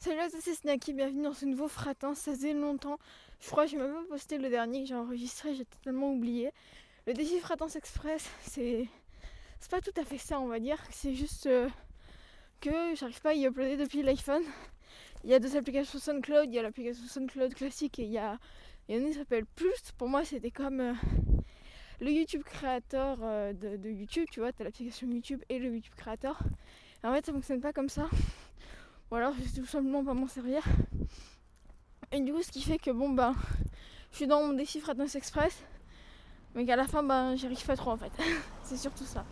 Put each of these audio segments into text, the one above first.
Salut à tous, c'est Snacky, bienvenue dans ce nouveau fratin, ça faisait longtemps. Je crois que j'ai même pas posté le dernier que j'ai enregistré, j'ai totalement oublié. Le défi Fratance Express, c'est. C'est pas tout à fait ça, on va dire. C'est juste euh, que j'arrive pas à y uploader depuis l'iPhone. Il y a deux applications SoundCloud, il y a l'application SoundCloud classique et il y a. En a une qui s'appelle Plus. Pour moi, c'était comme euh, le YouTube créateur euh, de, de YouTube, tu vois, t'as l'application YouTube et le YouTube créateur. En fait, ça fonctionne pas comme ça. Ou alors je sais tout simplement pas m'en servir. Et du coup, ce qui fait que bon, bah, je suis dans mon défi Fratness Express, mais qu'à la fin, bah, j'y arrive pas trop en fait. c'est surtout ça.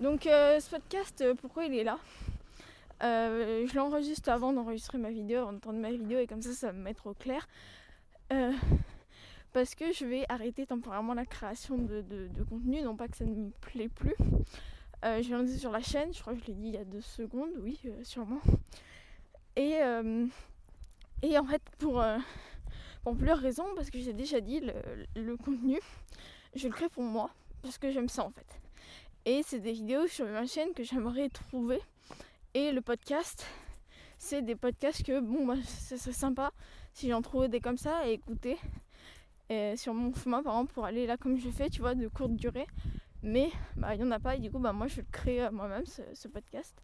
Donc, euh, ce podcast, euh, pourquoi il est là? Euh, Je l'enregistre avant d'enregistrer ma vidéo, avant d'entendre ma vidéo, et comme ça, ça va me mettre au clair. Parce que je vais arrêter temporairement la création de, de- contenu, non pas que ça ne me plaît plus. Je vais lancer sur la chaîne, je crois que je l'ai dit il y a deux secondes, oui, sûrement. Et, euh, et en fait, pour, euh, pour plusieurs raisons, parce que j'ai déjà dit, le, contenu, je le crée pour moi, parce que j'aime ça en fait. Et c'est des vidéos sur ma chaîne que j'aimerais trouver. Et le podcast, c'est des podcasts que, bon, moi, ça serait sympa si j'en trouvais des comme ça à écouter. Et sur mon chemin, par exemple, pour aller là comme je fais, tu vois, de courte durée. Mais bah, il n'y en a pas, et du coup, bah, moi, je le crée euh, moi-même, ce podcast.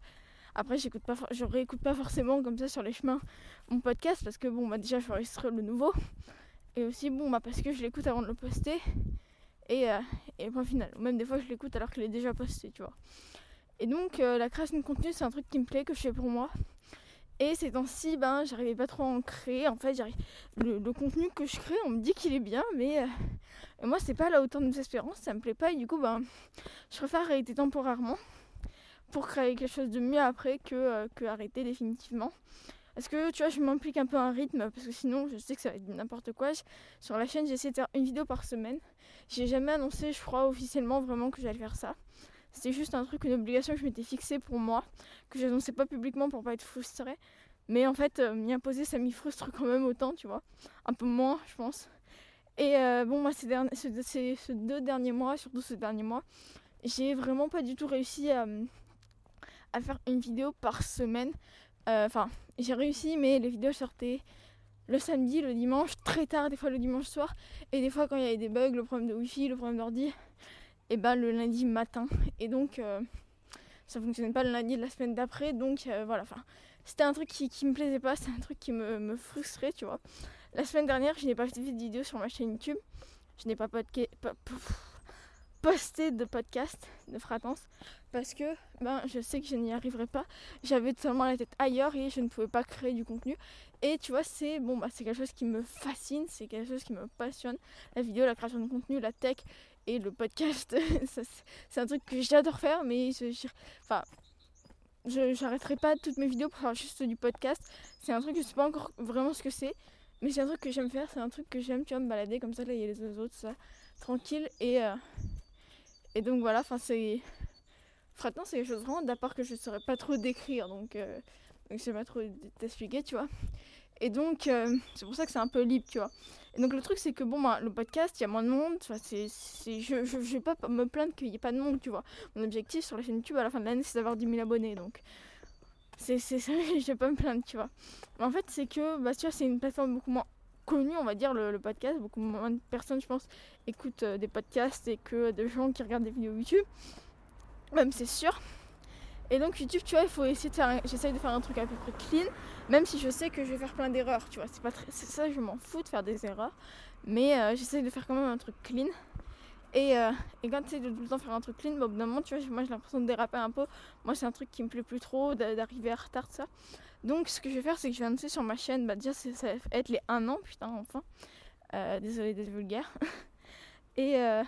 Après, j'écoute pas, je réécoute pas forcément comme ça sur les chemins mon podcast parce que bon, bah, déjà, je vais enregistrer le nouveau. Et aussi, bon, bah, parce que je l'écoute avant de le poster. Et, euh, et point final. Même des fois, je l'écoute alors qu'il est déjà posté, tu vois. Et donc, euh, la création de contenu, c'est un truc qui me plaît, que je fais pour moi. Et ces temps-ci, ben, j'arrivais pas trop à en créer. En fait. Le, contenu que je crée, on me dit qu'il est bien, mais euh, moi, c'est pas à la hauteur de mes espérances, ça me plaît pas. Et du coup, ben, je préfère arrêter temporairement pour créer quelque chose de mieux après que, euh, que arrêter définitivement. Parce que tu vois, je m'implique un peu un rythme parce que sinon, je sais que ça va être n'importe quoi. Sur la chaîne, j'essaie de faire une vidéo par semaine. J'ai jamais annoncé, je crois, officiellement vraiment que j'allais faire ça. C'était juste un truc, une obligation que je m'étais fixée pour moi, que j'annonçais pas publiquement pour pas être frustrée. Mais en fait, euh, m'y imposer, ça m'y frustre quand même autant, tu vois. Un peu moins, je pense. Et euh, bon, moi, ces, derniers, ces- ces deux derniers mois, surtout ce dernier mois, j'ai vraiment pas du tout réussi à, à faire une vidéo par semaine. Euh, Enfin, j'ai réussi, mais les vidéos sortaient le samedi, le dimanche, très tard, des fois le dimanche soir, et des fois quand il y avait des bugs, le problème de wifi, le problème d'ordi, et ben le lundi matin. Et donc, euh, ça fonctionnait pas le lundi de la semaine d'après, donc euh, voilà. Enfin, c'était un truc qui, qui me plaisait pas, c'était un truc qui me, me frustrait, tu vois. La semaine dernière, je n'ai pas fait de vidéo sur ma chaîne YouTube. Je n'ai pas, podca- posté de podcast de fratance parce que ben, je sais que je n'y arriverai pas. J'avais totalement la tête ailleurs et je ne pouvais pas créer du contenu. Et tu vois, c'est bon, bah, c'est quelque chose qui me fascine, c'est quelque chose qui me passionne. La vidéo, la création de contenu, la tech et le podcast, c'est- un truc que j'adore faire, mais je, enfin, je j'arrêterai pas toutes mes vidéos pour faire juste du podcast. C'est un truc, je sais pas encore vraiment ce que c'est, mais c'est un truc que j'aime faire, c'est un truc que j'aime, tu vois, me balader comme ça, là il y a les oiseaux, tout ça, tranquille. Et, euh, et donc voilà, enfin c'est. Frattant, c'est quelque chose vraiment d'à part que je ne saurais pas trop décrire, donc, euh, donc je sais pas trop t'expliquer, tu vois. Et donc, euh, c'est pour ça que c'est un peu libre, tu vois. Et donc, le truc, c'est que bon, bah, le podcast, il y a moins de monde. C'est, je je je vais pas me plaindre qu'il n'y ait pas de monde, tu vois. Mon objectif sur la chaîne YouTube à la fin de l'année, c'est d'avoir 10 000 abonnés. Donc, c'est, ça, je vais pas me plaindre, tu vois. Mais en fait, c'est que, bah, tu vois, c'est une plateforme beaucoup moins connue, on va dire, le, podcast. Beaucoup moins de personnes, je pense, écoutent euh, des podcasts et que de gens qui regardent des vidéos YouTube. Même, c'est sûr. Et donc YouTube, tu vois, il faut essayer de faire. J'essaye de faire un truc à peu près clean, même si je sais que je vais faire plein d'erreurs, tu vois. C'est pas très, c'est ça, je m'en fous de faire des erreurs, mais euh, j'essaye de faire quand même un truc clean. Et, euh, et quand tu sais de tout le temps faire un truc clean, bah, au bout d'un moment, tu vois, moi j'ai l'impression de déraper un peu. Moi, c'est un truc qui me plaît plus trop, d'a- d'arriver en retard, tout ça. Donc, ce que je vais faire, c'est que je vais annoncer sur ma chaîne, bah déjà, ça va être les 1 an, putain, enfin. Euh, désolé d'être vulgaire. Et euh,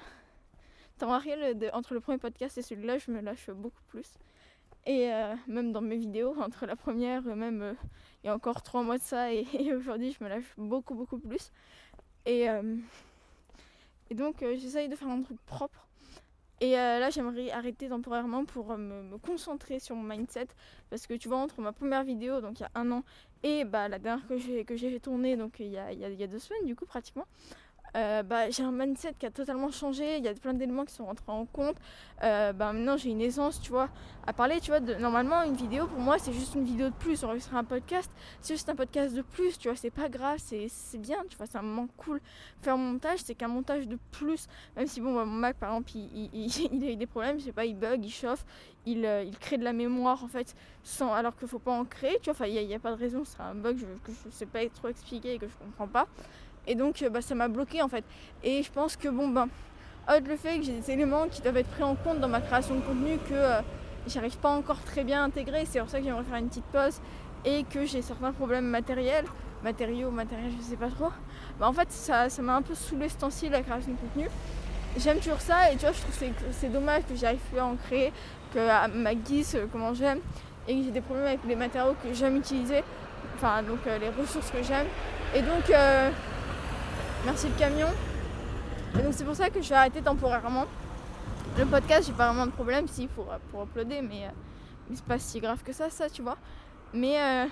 t'en rien entre le premier podcast et celui-là, je me lâche beaucoup plus. Et euh, même dans mes vidéos, entre la première, euh, même euh, il y a encore trois mois de ça et, aujourd'hui, je me lâche beaucoup, beaucoup plus. Et, et donc, j'essaye de faire un truc propre. Et euh, là, j'aimerais arrêter temporairement pour euh, me, concentrer sur mon mindset. Parce que tu vois, entre ma première vidéo, donc il y a un an, et bah, la dernière que j'ai, tournée, donc y a- il y a deux semaines, du coup, pratiquement, euh, bah, j'ai un mindset qui a totalement changé, il y a plein d'éléments qui sont rentrés en compte. Euh, bah, maintenant j'ai une aisance, tu vois, à parler, tu vois. Normalement une vidéo pour moi c'est juste une vidéo de plus, enregistrer un podcast, c'est juste un podcast de plus, tu vois, c'est pas grave, c'est bien, tu vois, c'est un moment cool. Faire un montage, c'est qu'un montage de plus, même si bon, bah, mon Mac par exemple il, a eu des problèmes, je sais pas, il bug, il chauffe, il, euh, il crée de la mémoire en fait, sans, alors qu'il faut pas en créer, tu vois, enfin il n'y a, pas de raison, c'est un bug que je sais pas trop expliquer et que je comprends pas. Et donc euh, bah, ça m'a bloqué en fait. Et je pense que bon ben, le fait que j'ai des éléments qui doivent être pris en compte dans ma création de contenu que euh, j'arrive pas encore très bien à intégrer, c'est pour ça que j'aimerais faire une petite pause et que j'ai certains problèmes matériels, matériaux, matériels, je sais pas trop. Bah, en fait ça m'a un peu saoulé ce temps-ci la création de contenu. J'aime toujours ça et tu vois je trouve que c'est dommage que j'arrive plus à en créer, que ma guise euh, comment j'aime et que j'ai des problèmes avec les matériaux que j'aime utiliser, enfin donc les ressources que j'aime. Et donc Merci le camion. Et donc c'est pour ça que je vais arrêter temporairement. Le podcast, j'ai pas vraiment de problème, si pour, pour uploader, mais, euh, mais c'est pas si grave que ça, ça, tu vois. Mais, euh,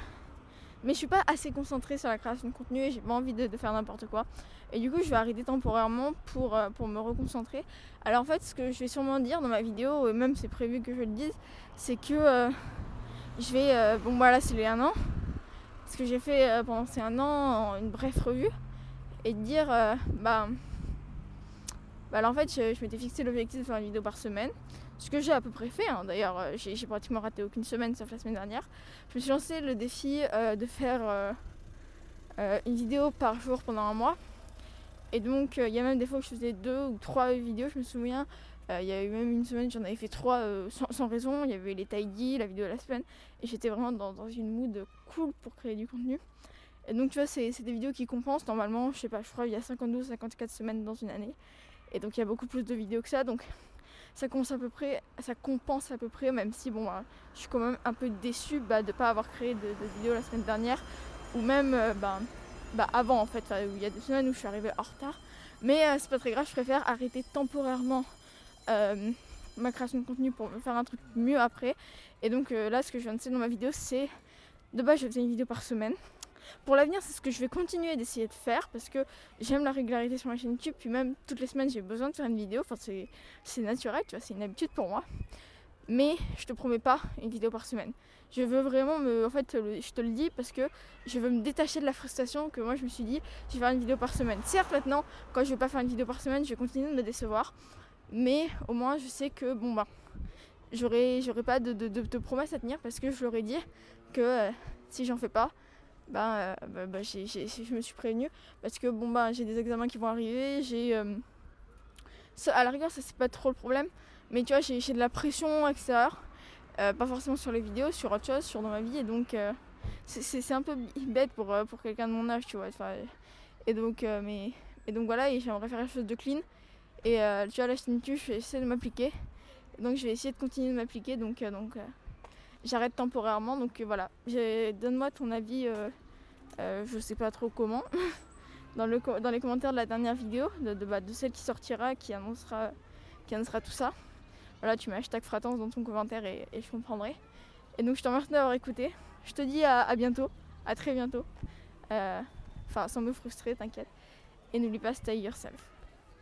mais je suis pas assez concentrée sur la création de contenu et j'ai pas envie de, faire n'importe quoi. Et du coup, je vais arrêter temporairement pour, euh, pour me reconcentrer. Alors en fait, ce que je vais sûrement dire dans ma vidéo, et même c'est prévu que je le dise, c'est que je vais. bon, voilà, c'est les un an. Ce que j'ai fait pendant ces un an, une bref revue et de dire euh, bah, bah alors en fait je, m'étais fixé l'objectif de faire une vidéo par semaine ce que j'ai à peu près fait hein. d'ailleurs euh, j'ai pratiquement raté aucune semaine sauf la semaine dernière. Je me suis lancé le défi euh, de faire une vidéo par jour pendant un mois. Et donc il y a même des fois que je faisais deux ou trois vidéos je me souviens. Il y a eu même une semaine j'en avais fait trois sans, raison. Il y avait les tidy la vidéo de la semaine. Et j'étais vraiment dans, dans une mood cool pour créer du contenu et donc tu vois, c'est des vidéos qui compensent normalement, je sais pas, je crois il y a 52 54 semaines dans une année. Et donc il y a beaucoup plus de vidéos que ça. Donc ça compense à peu près, ça compense à peu près, même si bon, bah, je suis quand même un peu déçue bah, de ne pas avoir créé de, vidéos la semaine dernière, ou même euh, bah, bah, avant en fait, où il y a des semaines où je suis arrivée en retard. Mais euh, c'est pas très grave, je préfère arrêter temporairement euh, ma création de contenu pour me faire un truc mieux après. Et donc là, ce que je viens de dire dans ma vidéo, c'est de base, je faisais une vidéo par semaine. Pour l'avenir, c'est ce que je vais continuer d'essayer de faire parce que j'aime la régularité sur ma chaîne YouTube. Puis même toutes les semaines, j'ai besoin de faire une vidéo. Enfin, c'est naturel, tu vois, c'est une habitude pour moi. Mais je te promets pas une vidéo par semaine. Je veux vraiment me. En fait, je te le dis parce que je veux me détacher de la frustration que moi je me suis dit, je vais faire une vidéo par semaine. Certes, maintenant, quand je vais pas faire une vidéo par semaine, je vais continuer de me décevoir. Mais au moins, je sais que, bon, bah, j'aurai pas de, de, de, promesses à tenir parce que je leur ai dit que euh, si j'en fais pas, bah, bah, bah je me suis prévenue parce que bon bah j'ai des examens qui vont arriver, j'ai euh, à la rigueur ça c'est pas trop le problème, mais tu vois j'ai de la pression extérieure, euh, pas forcément sur les vidéos, sur autre chose, sur dans ma vie et donc c'est un peu bête pour, pour quelqu'un de mon âge tu vois. Et donc mais et donc voilà j'aimerais faire quelque chose de clean et tu vois chaîne YouTube je vais essayer de m'appliquer donc je vais essayer de continuer de m'appliquer donc donc j'arrête temporairement. Donc euh, voilà, donne-moi ton avis, euh, euh, je sais pas trop comment, dans, le, dans les commentaires de la dernière vidéo, bah, de celle qui sortira, qui annoncera, qui annoncera tout ça. Voilà, tu mets hashtag fratance dans ton commentaire et, je comprendrai. Et donc je te remercie d'avoir écouté. Je te dis à, à bientôt, à très bientôt. Enfin, sans me frustrer, t'inquiète. Et n'oublie pas, stay yourself.